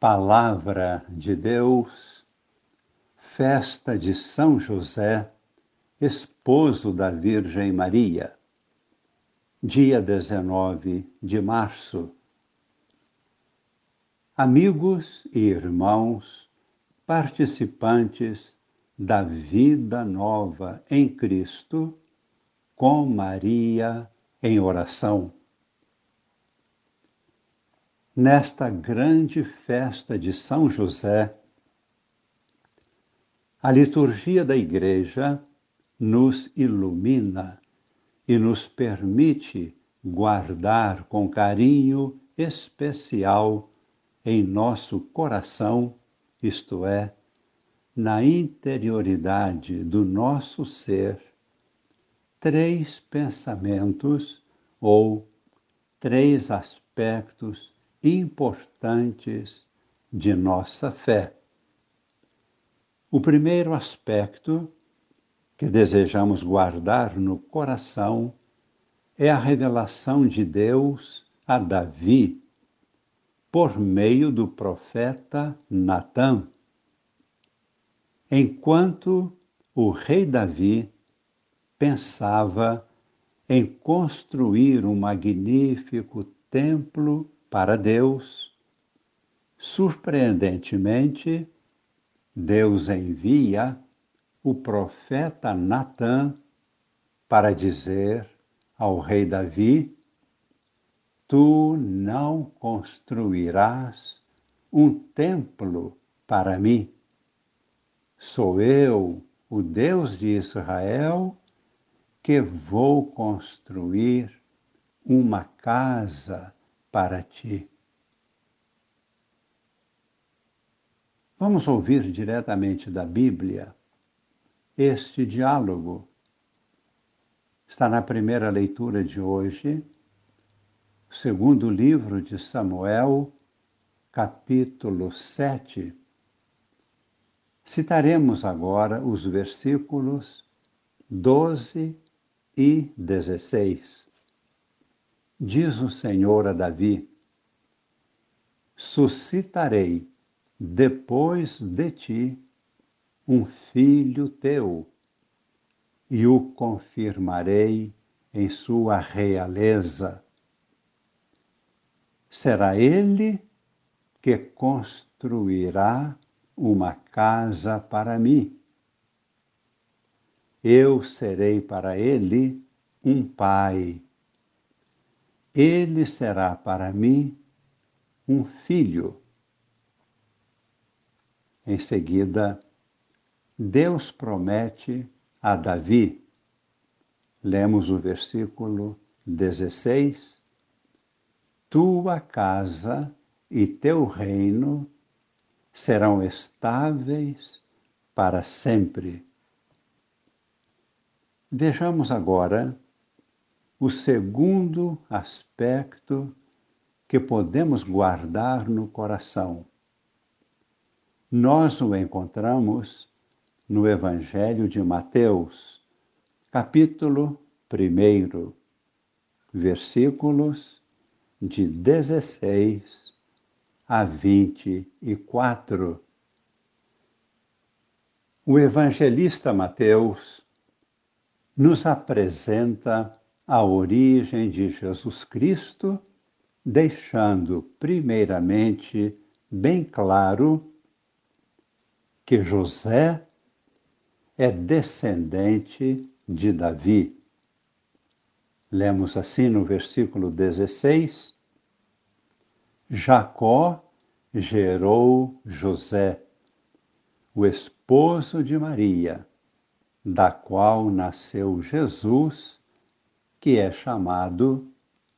Palavra de Deus, festa de São José, esposo da Virgem Maria, dia 19 de março. Amigos e irmãos, participantes da vida nova em Cristo, com Maria em oração nesta grande festa de São José, a liturgia da Igreja nos ilumina e nos permite guardar com carinho especial em nosso coração, isto é, na interioridade do nosso ser, três pensamentos ou três aspectos importantes de nossa fé. O primeiro aspecto que desejamos guardar no coração é a revelação de Deus a Davi por meio do profeta Natã. Enquanto o rei Davi pensava em construir um magnífico templo para Deus, surpreendentemente, Deus envia o profeta Natã para dizer ao rei Davi: Tu não construirás um templo para mim. Sou eu, o Deus de Israel, que vou construir uma casa para ti. Vamos ouvir diretamente da Bíblia este diálogo. Está na primeira leitura de hoje, segundo livro de Samuel, capítulo 7. Citaremos agora os versículos 12 e 16. Diz o Senhor a Davi: Suscitarei depois de ti um filho teu, e o confirmarei em sua realeza. Será ele que construirá uma casa para mim. Eu serei para ele um pai ele será para mim um filho. Em seguida, Deus promete a Davi, lemos o versículo 16: Tua casa e teu reino serão estáveis para sempre. Vejamos agora o segundo aspecto que podemos guardar no coração. Nós o encontramos no Evangelho de Mateus, capítulo 1, versículos de 16 a 24. O evangelista Mateus nos apresenta a origem de Jesus Cristo, deixando primeiramente bem claro que José é descendente de Davi. Lemos assim no versículo 16: Jacó gerou José, o esposo de Maria, da qual nasceu Jesus que é chamado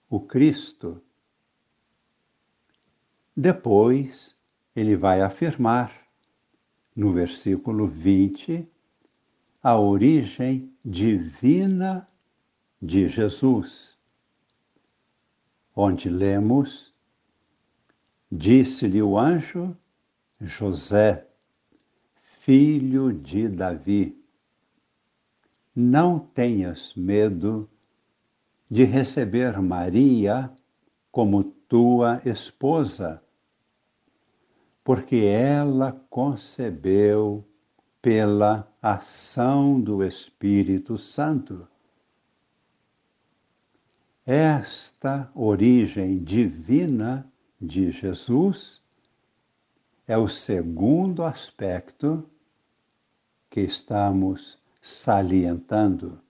o Cristo. Depois, ele vai afirmar, no versículo 20, a origem divina de Jesus, onde lemos: Disse-lhe o anjo, José, filho de Davi, não tenhas medo de receber Maria como tua esposa, porque ela concebeu pela ação do Espírito Santo. Esta origem divina de Jesus é o segundo aspecto que estamos salientando.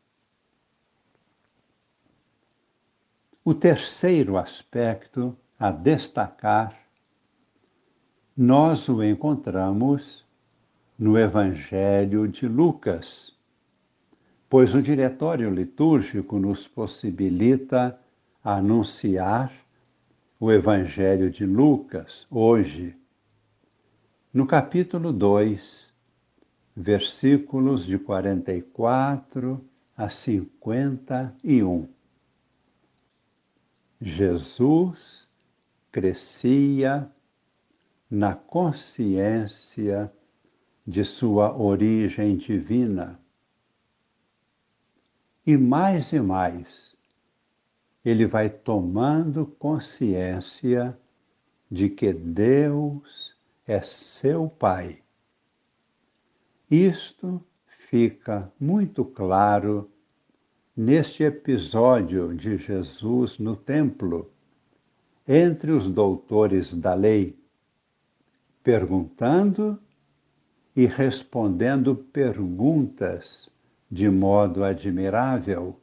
O terceiro aspecto a destacar, nós o encontramos no Evangelho de Lucas, pois o diretório litúrgico nos possibilita anunciar o Evangelho de Lucas hoje, no capítulo 2, versículos de 44 a 51. Jesus crescia na consciência de sua origem divina. E mais e mais, ele vai tomando consciência de que Deus é seu Pai. Isto fica muito claro neste episódio de Jesus no templo, entre os doutores da lei, perguntando e respondendo perguntas de modo admirável.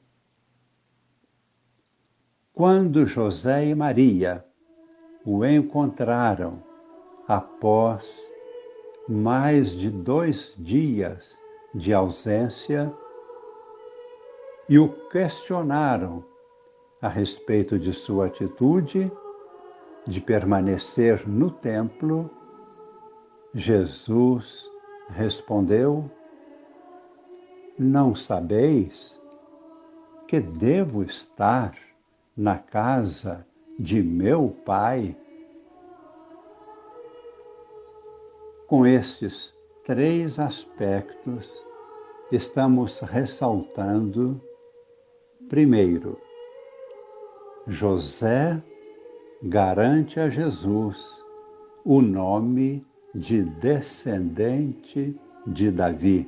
Quando José e Maria o encontraram após mais de dois dias de ausência, e o questionaram a respeito de sua atitude de permanecer no templo, Jesus respondeu: Não sabeis que devo estar na casa de meu Pai? Com estes três aspectos, estamos ressaltando Primeiro, José garante a Jesus o nome de descendente de Davi.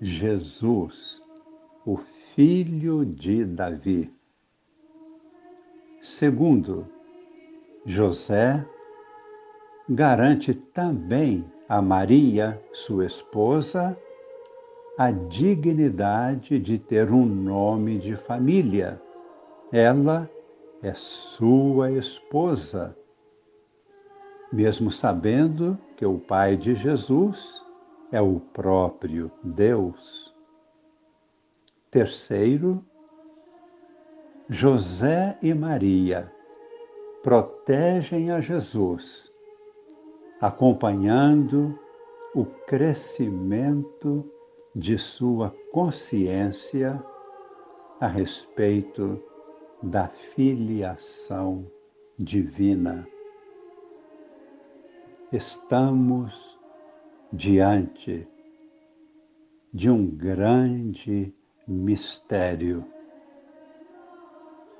Jesus, o filho de Davi. Segundo, José garante também a Maria, sua esposa, a dignidade de ter um nome de família. Ela é sua esposa. Mesmo sabendo que o pai de Jesus é o próprio Deus. Terceiro, José e Maria protegem a Jesus, acompanhando o crescimento de sua consciência a respeito da filiação divina. Estamos diante de um grande mistério.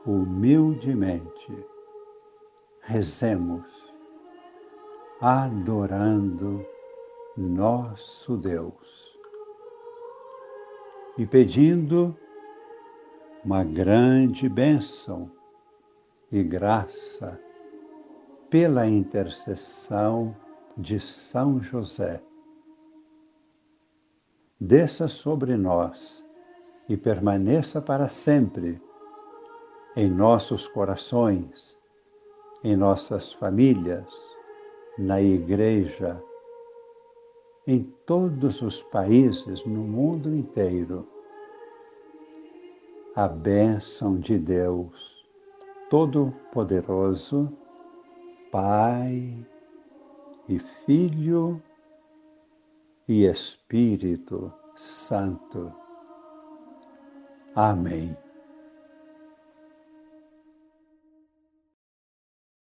Humildemente, rezemos, adorando nosso Deus e pedindo uma grande bênção e graça pela intercessão de São José. Desça sobre nós e permaneça para sempre em nossos corações, em nossas famílias, na Igreja em todos os países no mundo inteiro. A bênção de Deus Todo-Poderoso, Pai e Filho e Espírito Santo. Amém.